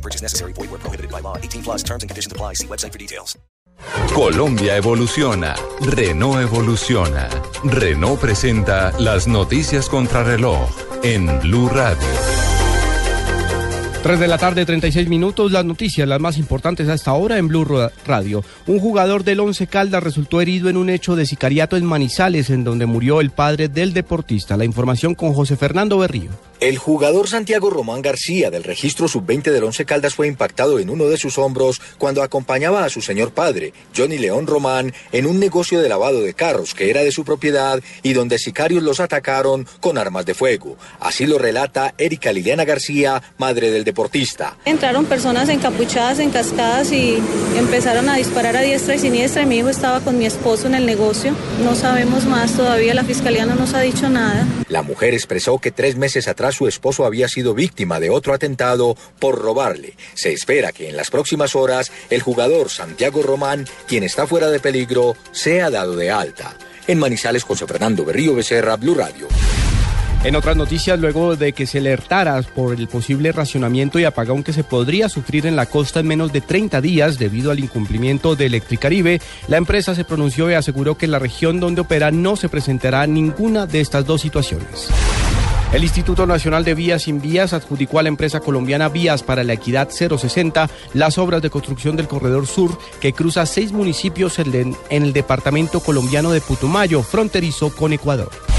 No purchase necessary. Void where prohibited by law. 18 plus terms and conditions apply. See website for details. Colombia evoluciona. Renault evoluciona. Renault presenta las noticias contra reloj en Blue Radio. 3 de la tarde, 36 minutos. Las noticias, las más importantes hasta ahora en Blue Radio. Un jugador del Once Caldas resultó herido en un hecho de sicariato en Manizales, en donde murió el padre del deportista. La información con José Fernando Berrío. El jugador Santiago Román García del registro sub-20 del Once Caldas fue impactado en uno de sus hombros cuando acompañaba a su señor padre, Johnny León Román, en un negocio de lavado de carros que era de su propiedad y donde sicarios los atacaron con armas de fuego. Así lo relata Erika Liliana García, madre del deportista. Entraron personas encapuchadas, encascadas y empezaron a disparar a diestra y siniestra. Mi hijo estaba con mi esposo en el negocio. No sabemos más todavía, la fiscalía no nos ha dicho nada. La mujer expresó que tres meses atrás su esposo había sido víctima de otro atentado por robarle. Se espera que en las próximas horas el jugador Santiago Román, quien está fuera de peligro, sea dado de alta. En Manizales, José Fernando Berrío Becerra, Blue Radio. En otras noticias, luego de que se alertara por el posible racionamiento y apagón que se podría sufrir en la costa en menos de 30 días debido al incumplimiento de Electricaribe, la empresa se pronunció y aseguró que en la región donde opera no se presentará ninguna de estas dos situaciones. El Instituto Nacional de Vías Sin Vías adjudicó a la empresa colombiana Vías para la Equidad 060 las obras de construcción del Corredor Sur que cruza seis municipios en el departamento colombiano de Putumayo, fronterizo con Ecuador.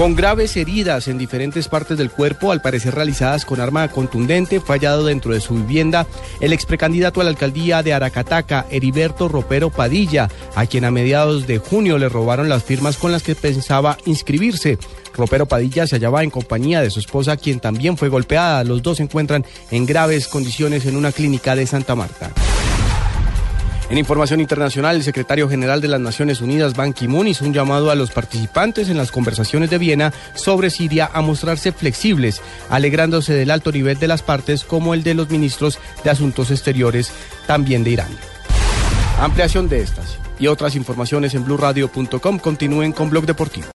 Con graves heridas en diferentes partes del cuerpo, al parecer realizadas con arma contundente, fue hallado dentro de su vivienda el ex precandidato a la alcaldía de Aracataca, Heriberto Ropero Padilla, a quien a mediados de junio le robaron las firmas con las que pensaba inscribirse. Ropero Padilla se hallaba en compañía de su esposa, quien también fue golpeada. Los dos se encuentran en graves condiciones en una clínica de Santa Marta. En información internacional, el secretario general de las Naciones Unidas, Ban Ki-moon, hizo un llamado a los participantes en las conversaciones de Viena sobre Siria a mostrarse flexibles, alegrándose del alto nivel de las partes como el de los ministros de Asuntos Exteriores, también de Irán. Ampliación de estas y otras informaciones en blurradio.com. Continúen con Blog Deportivo.